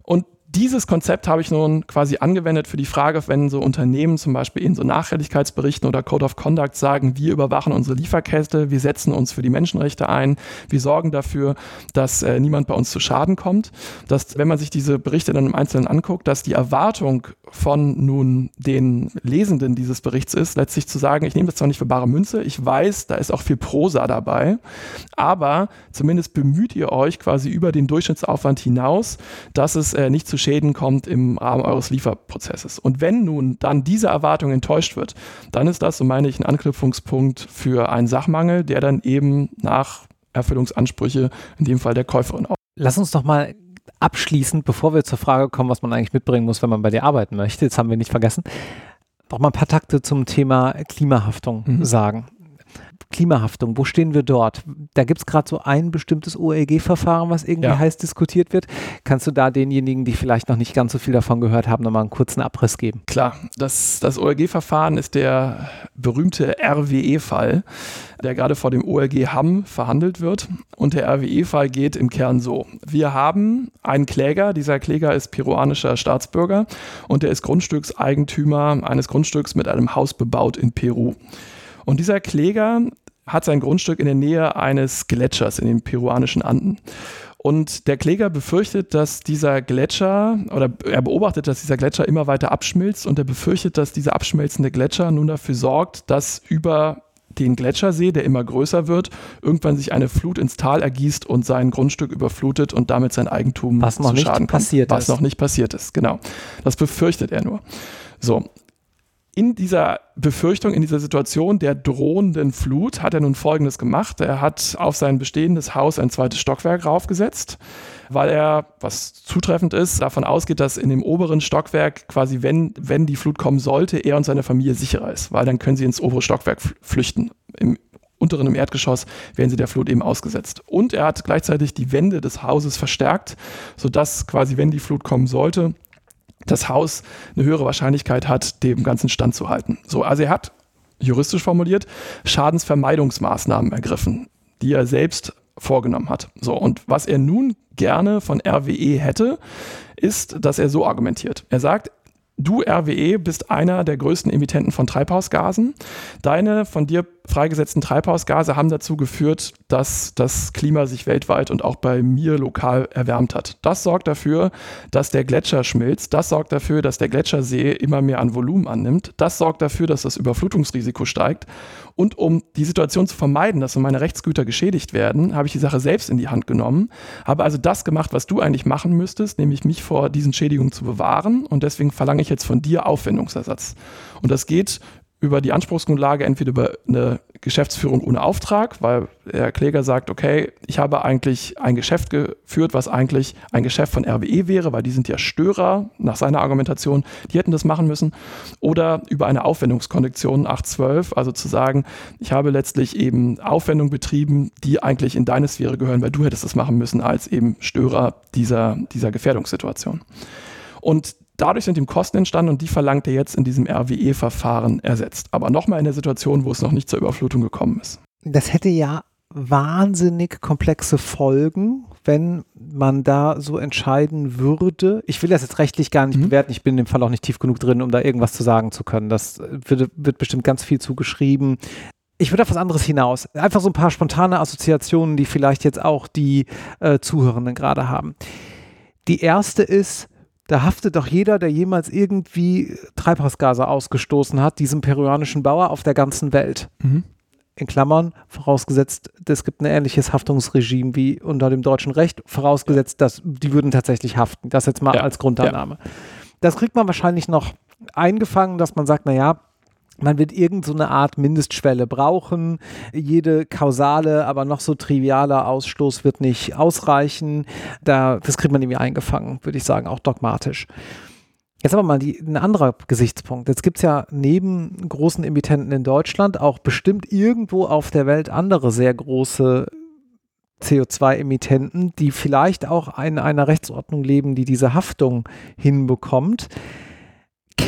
S2: Und dieses Konzept habe ich nun quasi angewendet für die Frage, wenn so Unternehmen zum Beispiel in so Nachhaltigkeitsberichten oder Code of Conduct sagen, wir überwachen unsere Lieferkette, wir setzen uns für die Menschenrechte ein, wir sorgen dafür, dass äh, niemand bei uns zu Schaden kommt, dass wenn man sich diese Berichte dann im Einzelnen anguckt, dass die Erwartung von nun den Lesenden dieses Berichts ist, letztlich zu sagen, ich nehme das zwar nicht für bare Münze, ich weiß, da ist auch viel Prosa dabei, aber zumindest bemüht ihr euch quasi über den Durchschnittsaufwand hinaus, dass es äh, nicht zu Schäden kommt im Rahmen eures Lieferprozesses. Und wenn nun dann diese Erwartung enttäuscht wird, dann ist das, so meine ich, ein Anknüpfungspunkt für einen Sachmangel, der dann eben nach Erfüllungsansprüche, in dem Fall der Käuferin auch.
S1: Lass uns doch mal abschließend, bevor wir zur Frage kommen, was man eigentlich mitbringen muss, wenn man bei dir arbeiten möchte, jetzt haben wir nicht vergessen, noch mal ein paar Takte zum Thema Klimahaftung mhm. sagen. Klimahaftung, wo stehen wir dort? Da gibt es gerade so ein bestimmtes OLG-Verfahren, was irgendwie ja. heiß diskutiert wird. Kannst du da denjenigen, die vielleicht noch nicht ganz so viel davon gehört haben, nochmal einen kurzen Abriss geben?
S2: Klar, das, das OLG-Verfahren ist der berühmte RWE-Fall, der gerade vor dem OLG Hamm verhandelt wird. Und der RWE-Fall geht im Kern so. Wir haben einen Kläger, dieser Kläger ist peruanischer Staatsbürger und der ist Grundstückseigentümer eines Grundstücks mit einem Haus bebaut in Peru. Und dieser Kläger hat sein Grundstück in der Nähe eines Gletschers in den peruanischen Anden. Und der Kläger befürchtet, dass dieser Gletscher, oder er beobachtet, dass dieser Gletscher immer weiter abschmilzt und er befürchtet, dass dieser abschmelzende Gletscher nun dafür sorgt, dass über den Gletschersee, der immer größer wird, irgendwann sich eine Flut ins Tal ergießt und sein Grundstück überflutet und damit sein Eigentum
S1: was noch nicht
S2: Schaden
S1: passiert
S2: kommt. Was noch nicht passiert ist, genau. Das befürchtet er nur. So, in dieser Befürchtung, in dieser Situation der drohenden Flut hat er nun Folgendes gemacht. Er hat auf sein bestehendes Haus ein zweites Stockwerk raufgesetzt, weil er, was zutreffend ist, davon ausgeht, dass in dem oberen Stockwerk quasi, wenn, wenn die Flut kommen sollte, er und seine Familie sicherer ist, weil dann können sie ins obere Stockwerk flüchten. Im unteren im Erdgeschoss werden sie der Flut eben ausgesetzt. Und er hat gleichzeitig die Wände des Hauses verstärkt, sodass quasi, wenn die Flut kommen sollte, das Haus eine höhere Wahrscheinlichkeit hat, dem Ganzen standzuhalten. So, also er hat juristisch formuliert Schadensvermeidungsmaßnahmen ergriffen, die er selbst vorgenommen hat. So, und was er nun gerne von RWE hätte, ist, dass er so argumentiert. Er sagt, Du, RWE, bist einer der größten Emittenten von Treibhausgasen. Deine von dir freigesetzten Treibhausgase haben dazu geführt, dass das Klima sich weltweit und auch bei mir lokal erwärmt hat. Das sorgt dafür, dass der Gletscher schmilzt. Das sorgt dafür, dass der Gletschersee immer mehr an Volumen annimmt. Das sorgt dafür, dass das Überflutungsrisiko steigt. Und um die Situation zu vermeiden, dass meine Rechtsgüter geschädigt werden, habe ich die Sache selbst in die Hand genommen, habe also das gemacht, was du eigentlich machen müsstest, nämlich mich vor diesen Schädigungen zu bewahren. Und deswegen verlange ich jetzt von dir Aufwendungsersatz. Und das geht über die Anspruchsgrundlage entweder über eine Geschäftsführung ohne Auftrag, weil der Kläger sagt, okay, ich habe eigentlich ein Geschäft geführt, was eigentlich ein Geschäft von RWE wäre, weil die sind ja Störer nach seiner Argumentation, die hätten das machen müssen. Oder über eine Aufwendungskondition 812, also zu sagen, ich habe letztlich eben Aufwendungen betrieben, die eigentlich in deine Sphäre gehören, weil du hättest das machen müssen als eben Störer dieser, dieser Gefährdungssituation. Und dadurch sind ihm Kosten entstanden und die verlangt er jetzt in diesem RWE-Verfahren ersetzt. Aber nochmal in der Situation, wo es noch nicht zur Überflutung gekommen ist.
S1: Das hätte ja wahnsinnig komplexe Folgen, wenn man da so entscheiden würde. Ich will das jetzt rechtlich gar nicht mhm. bewerten. Ich bin in dem Fall auch nicht tief genug drin, um da irgendwas zu sagen zu können. Das wird, wird bestimmt ganz viel zugeschrieben. Ich würde auf was anderes hinaus. Einfach so ein paar spontane Assoziationen, die vielleicht jetzt auch die äh, Zuhörenden gerade haben. Die erste ist, da haftet doch jeder, der jemals irgendwie Treibhausgase ausgestoßen hat, diesem peruanischen Bauer auf der ganzen Welt. Mhm in Klammern, vorausgesetzt, es gibt ein ähnliches Haftungsregime wie unter dem deutschen Recht, vorausgesetzt, dass die würden tatsächlich haften. Das jetzt mal ja. als Grundannahme. Ja. Das kriegt man wahrscheinlich noch eingefangen, dass man sagt, naja, man wird irgendeine so Art Mindestschwelle brauchen. Jede kausale, aber noch so trivialer Ausstoß wird nicht ausreichen. Da, das kriegt man irgendwie eingefangen, würde ich sagen, auch dogmatisch. Jetzt aber mal die, ein anderer Gesichtspunkt. Jetzt gibt es ja neben großen Emittenten in Deutschland auch bestimmt irgendwo auf der Welt andere sehr große CO2-Emittenten, die vielleicht auch in einer Rechtsordnung leben, die diese Haftung hinbekommt.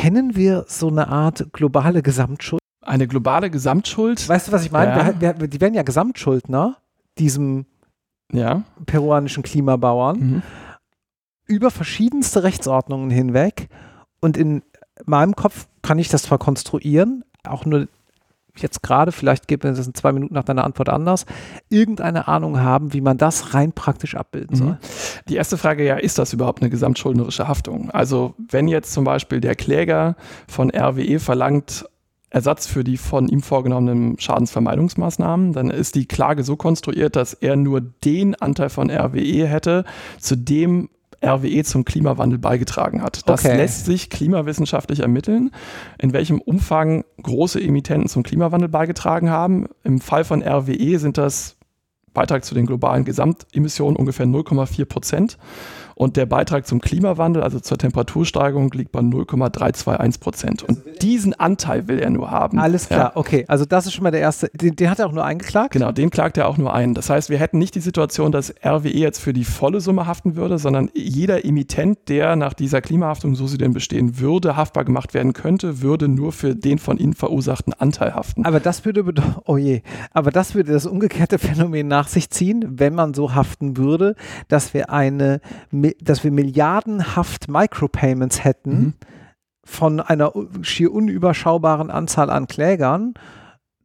S1: Kennen wir so eine Art globale Gesamtschuld?
S2: Eine globale Gesamtschuld?
S1: Weißt du, was ich meine? Ja. Wir, wir, die werden ja Gesamtschuldner, diesem ja. peruanischen Klimabauern. Mhm über verschiedenste Rechtsordnungen hinweg und in meinem Kopf kann ich das zwar konstruieren, auch nur jetzt gerade, vielleicht gibt es in zwei Minuten nach deiner Antwort anders, irgendeine Ahnung haben, wie man das rein praktisch abbilden soll. Mhm.
S2: Die erste Frage ja, ist das überhaupt eine gesamtschuldnerische Haftung? Also wenn jetzt zum Beispiel der Kläger von RWE verlangt, Ersatz für die von ihm vorgenommenen Schadensvermeidungsmaßnahmen, dann ist die Klage so konstruiert, dass er nur den Anteil von RWE hätte, zu dem RWE zum Klimawandel beigetragen hat. Das okay. lässt sich klimawissenschaftlich ermitteln, in welchem Umfang große Emittenten zum Klimawandel beigetragen haben. Im Fall von RWE sind das Beitrag zu den globalen Gesamtemissionen ungefähr 0,4 Prozent. Und der Beitrag zum Klimawandel, also zur Temperatursteigerung, liegt bei 0,321 Prozent. Und diesen Anteil will er nur haben.
S1: Alles klar, ja. okay. Also das ist schon mal der erste. Den, den, hat er auch nur eingeklagt?
S2: Genau, den klagt er auch nur ein. Das heißt, wir hätten nicht die Situation, dass RWE jetzt für die volle Summe haften würde, sondern jeder Emittent, der nach dieser Klimahaftung, so sie denn bestehen würde, haftbar gemacht werden könnte, würde nur für den von ihnen verursachten Anteil haften.
S1: Aber das würde bedeuten, oh je, aber das würde das umgekehrte Phänomen nach sich ziehen, wenn man so haften würde, dass wir eine dass wir milliardenhaft Micropayments hätten mhm. Von einer schier unüberschaubaren Anzahl an Klägern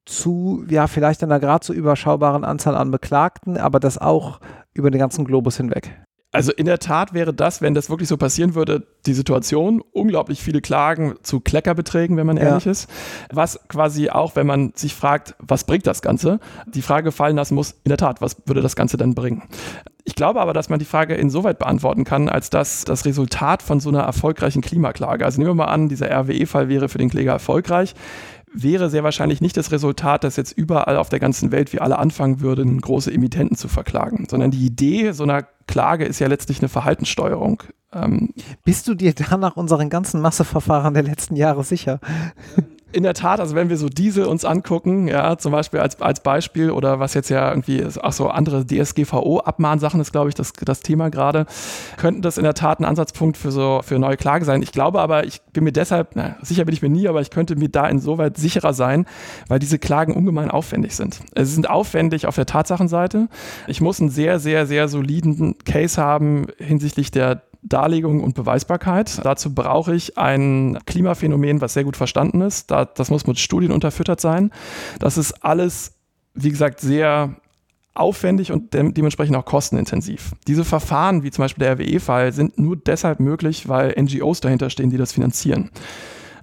S1: zu, ja, vielleicht einer gerade so überschaubaren Anzahl an Beklagten, aber das auch über den ganzen Globus hinweg.
S2: Also in der Tat wäre das, wenn das wirklich so passieren würde, die Situation, unglaublich viele Klagen zu Kleckerbeträgen, wenn man ehrlich ja. ist. Was quasi auch, wenn man sich fragt, was bringt das Ganze, die Frage fallen lassen muss, in der Tat, was würde das Ganze dann bringen? Ich glaube aber, dass man die Frage insoweit beantworten kann, als dass das Resultat von so einer erfolgreichen Klimaklage, also nehmen wir mal an, dieser RWE-Fall wäre für den Kläger erfolgreich, wäre sehr wahrscheinlich nicht das Resultat, dass jetzt überall auf der ganzen Welt wir alle anfangen würden, große Emittenten zu verklagen, sondern die Idee so einer Klage ist ja letztlich eine Verhaltenssteuerung.
S1: Ähm Bist du dir da nach unseren ganzen Masseverfahren der letzten Jahre sicher?
S2: In der Tat, also wenn wir so Diesel uns angucken, ja, zum Beispiel als, als Beispiel oder was jetzt ja irgendwie, ach so, andere DSGVO-Abmahnsachen ist, glaube ich, das, das Thema gerade, könnten das in der Tat ein Ansatzpunkt für so, für neue Klage sein. Ich glaube aber, ich bin mir deshalb, na, sicher bin ich mir nie, aber ich könnte mir da insoweit sicherer sein, weil diese Klagen ungemein aufwendig sind. Sie sind aufwendig auf der Tatsachenseite. Ich muss einen sehr, sehr, sehr soliden Case haben hinsichtlich der Darlegung und Beweisbarkeit. Dazu brauche ich ein Klimaphänomen, was sehr gut verstanden ist. das muss mit Studien unterfüttert sein. Das ist alles, wie gesagt, sehr aufwendig und de dementsprechend auch kostenintensiv. Diese Verfahren, wie zum Beispiel der RWE-Fall, sind nur deshalb möglich, weil NGOs dahinter stehen, die das finanzieren.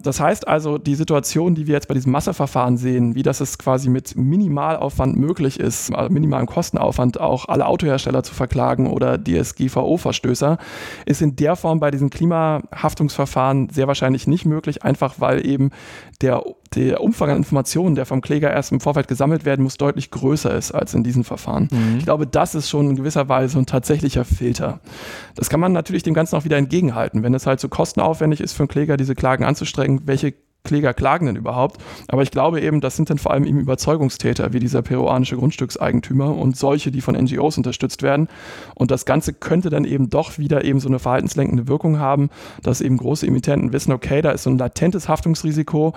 S2: Das heißt also, die Situation, die wir jetzt bei diesem Masseverfahren sehen, wie das es quasi mit Minimalaufwand möglich ist, also minimalem Kostenaufwand auch alle Autohersteller zu verklagen oder DSGVO-Verstößer, ist in der Form bei diesen Klimahaftungsverfahren sehr wahrscheinlich nicht möglich, einfach weil eben der, der Umfang an Informationen, der vom Kläger erst im Vorfeld gesammelt werden muss, deutlich größer ist als in diesen Verfahren. Mhm. Ich glaube, das ist schon in gewisser Weise ein tatsächlicher Filter. Das kann man natürlich dem Ganzen auch wieder entgegenhalten. Wenn es halt so kostenaufwendig ist für einen Kläger, diese Klagen anzustrengen, welche Kläger klagen denn überhaupt? Aber ich glaube eben, das sind dann vor allem eben Überzeugungstäter, wie dieser peruanische Grundstückseigentümer und solche, die von NGOs unterstützt werden. Und das Ganze könnte dann eben doch wieder eben so eine verhaltenslenkende Wirkung haben, dass eben große Emittenten wissen, okay, da ist so ein latentes Haftungsrisiko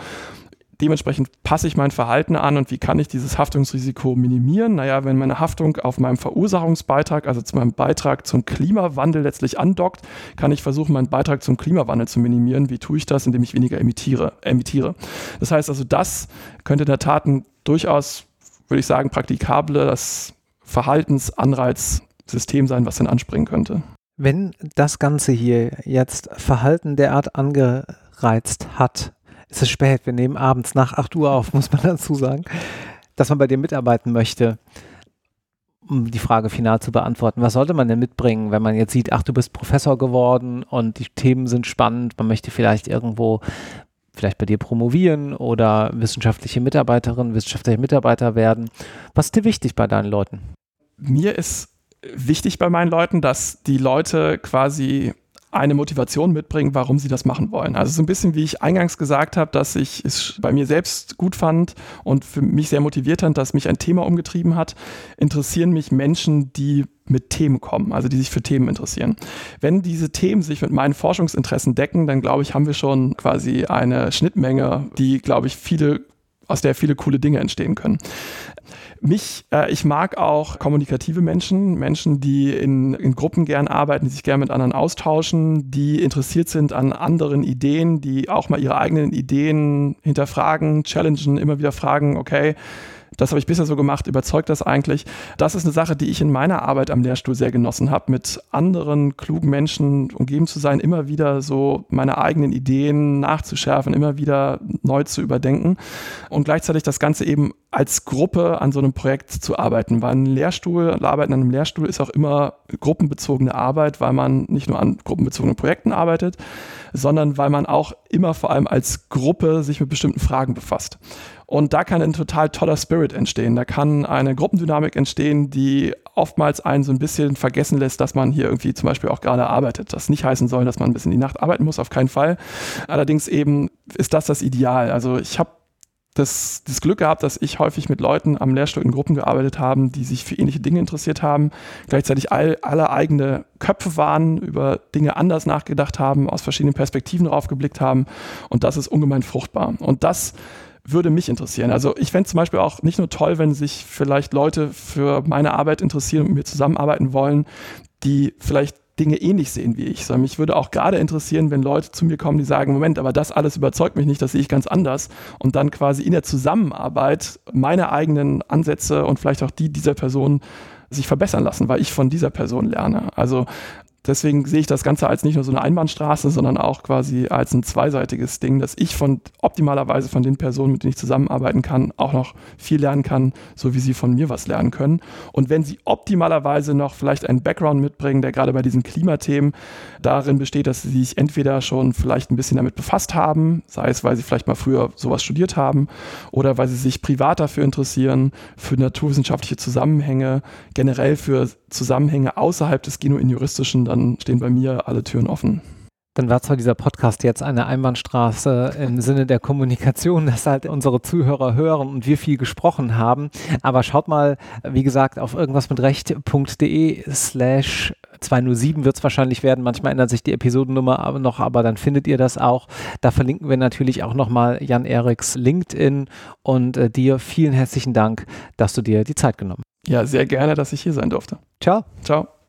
S2: dementsprechend passe ich mein Verhalten an und wie kann ich dieses Haftungsrisiko minimieren? Naja, wenn meine Haftung auf meinem Verursachungsbeitrag, also zu meinem Beitrag zum Klimawandel letztlich andockt, kann ich versuchen, meinen Beitrag zum Klimawandel zu minimieren. Wie tue ich das? Indem ich weniger emittiere. emittiere. Das heißt also, das könnte in der Tat ein durchaus, würde ich sagen, praktikables Verhaltensanreizsystem sein, was dann anspringen könnte.
S1: Wenn das Ganze hier jetzt Verhalten derart angereizt hat, es ist spät, wir nehmen abends nach 8 Uhr auf, [laughs] muss man dazu sagen, dass man bei dir mitarbeiten möchte, um die Frage final zu beantworten. Was sollte man denn mitbringen, wenn man jetzt sieht, ach, du bist Professor geworden und die Themen sind spannend, man möchte vielleicht irgendwo vielleicht bei dir promovieren oder wissenschaftliche Mitarbeiterin, wissenschaftlicher Mitarbeiter werden. Was ist dir wichtig bei deinen Leuten?
S2: Mir ist wichtig bei meinen Leuten, dass die Leute quasi eine Motivation mitbringen, warum sie das machen wollen. Also so ein bisschen, wie ich eingangs gesagt habe, dass ich es bei mir selbst gut fand und für mich sehr motiviert hat, dass mich ein Thema umgetrieben hat, interessieren mich Menschen, die mit Themen kommen, also die sich für Themen interessieren. Wenn diese Themen sich mit meinen Forschungsinteressen decken, dann glaube ich, haben wir schon quasi eine Schnittmenge, die, glaube ich, viele aus der viele coole Dinge entstehen können. Mich, äh, ich mag auch kommunikative Menschen, Menschen, die in, in Gruppen gern arbeiten, die sich gern mit anderen austauschen, die interessiert sind an anderen Ideen, die auch mal ihre eigenen Ideen hinterfragen, challengen, immer wieder fragen, okay, das habe ich bisher so gemacht, überzeugt das eigentlich? Das ist eine Sache, die ich in meiner Arbeit am Lehrstuhl sehr genossen habe, mit anderen klugen Menschen umgeben zu sein, immer wieder so meine eigenen Ideen nachzuschärfen, immer wieder neu zu überdenken und gleichzeitig das Ganze eben als Gruppe an so einem Projekt zu arbeiten. Weil ein Lehrstuhl, Arbeiten an einem Lehrstuhl ist auch immer gruppenbezogene Arbeit, weil man nicht nur an gruppenbezogenen Projekten arbeitet, sondern weil man auch immer vor allem als Gruppe sich mit bestimmten Fragen befasst. Und da kann ein total toller Spirit entstehen. Da kann eine Gruppendynamik entstehen, die oftmals einen so ein bisschen vergessen lässt, dass man hier irgendwie zum Beispiel auch gerade arbeitet. Das nicht heißen soll, dass man ein bisschen die Nacht arbeiten muss, auf keinen Fall. Allerdings eben ist das das Ideal. Also ich habe das, das Glück gehabt, dass ich häufig mit Leuten am Lehrstuhl in Gruppen gearbeitet habe, die sich für ähnliche Dinge interessiert haben, gleichzeitig all, alle eigene Köpfe waren, über Dinge anders nachgedacht haben, aus verschiedenen Perspektiven drauf geblickt haben. Und das ist ungemein fruchtbar. Und das würde mich interessieren. Also ich fände zum Beispiel auch nicht nur toll, wenn sich vielleicht Leute für meine Arbeit interessieren und mit mir zusammenarbeiten wollen, die vielleicht Dinge ähnlich sehen wie ich, sondern mich würde auch gerade interessieren, wenn Leute zu mir kommen, die sagen, Moment, aber das alles überzeugt mich nicht, das sehe ich ganz anders und dann quasi in der Zusammenarbeit meine eigenen Ansätze und vielleicht auch die dieser Person sich verbessern lassen, weil ich von dieser Person lerne. Also deswegen sehe ich das Ganze als nicht nur so eine Einbahnstraße, sondern auch quasi als ein zweiseitiges Ding, dass ich von optimalerweise von den Personen, mit denen ich zusammenarbeiten kann, auch noch viel lernen kann, so wie sie von mir was lernen können. Und wenn sie optimalerweise noch vielleicht einen Background mitbringen, der gerade bei diesen Klimathemen darin besteht, dass sie sich entweder schon vielleicht ein bisschen damit befasst haben, sei es, weil sie vielleicht mal früher sowas studiert haben oder weil sie sich privat dafür interessieren, für naturwissenschaftliche Zusammenhänge, generell für Zusammenhänge außerhalb des genuin juristischen dann stehen bei mir alle Türen offen.
S1: Dann war zwar dieser Podcast jetzt eine Einbahnstraße im Sinne der Kommunikation, dass halt unsere Zuhörer hören und wir viel gesprochen haben. Aber schaut mal, wie gesagt, auf irgendwas mit recht.de slash 207 wird es wahrscheinlich werden. Manchmal ändert sich die Episodennummer noch, aber dann findet ihr das auch. Da verlinken wir natürlich auch nochmal Jan Eriks LinkedIn und äh, dir vielen herzlichen Dank, dass du dir die Zeit genommen
S2: hast. Ja, sehr gerne, dass ich hier sein durfte.
S1: Ciao.
S2: Ciao.